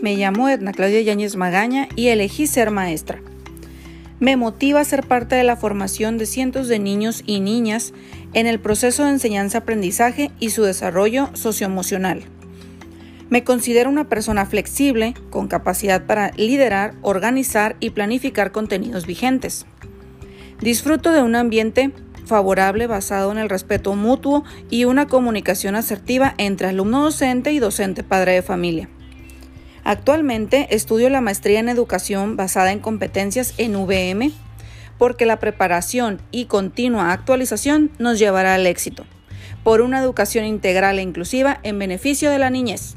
Me llamo Edna Claudia Yáñez Magaña y elegí ser maestra. Me motiva a ser parte de la formación de cientos de niños y niñas en el proceso de enseñanza-aprendizaje y su desarrollo socioemocional. Me considero una persona flexible, con capacidad para liderar, organizar y planificar contenidos vigentes. Disfruto de un ambiente favorable basado en el respeto mutuo y una comunicación asertiva entre alumno docente y docente padre de familia. Actualmente estudio la maestría en educación basada en competencias en VM porque la preparación y continua actualización nos llevará al éxito, por una educación integral e inclusiva en beneficio de la niñez.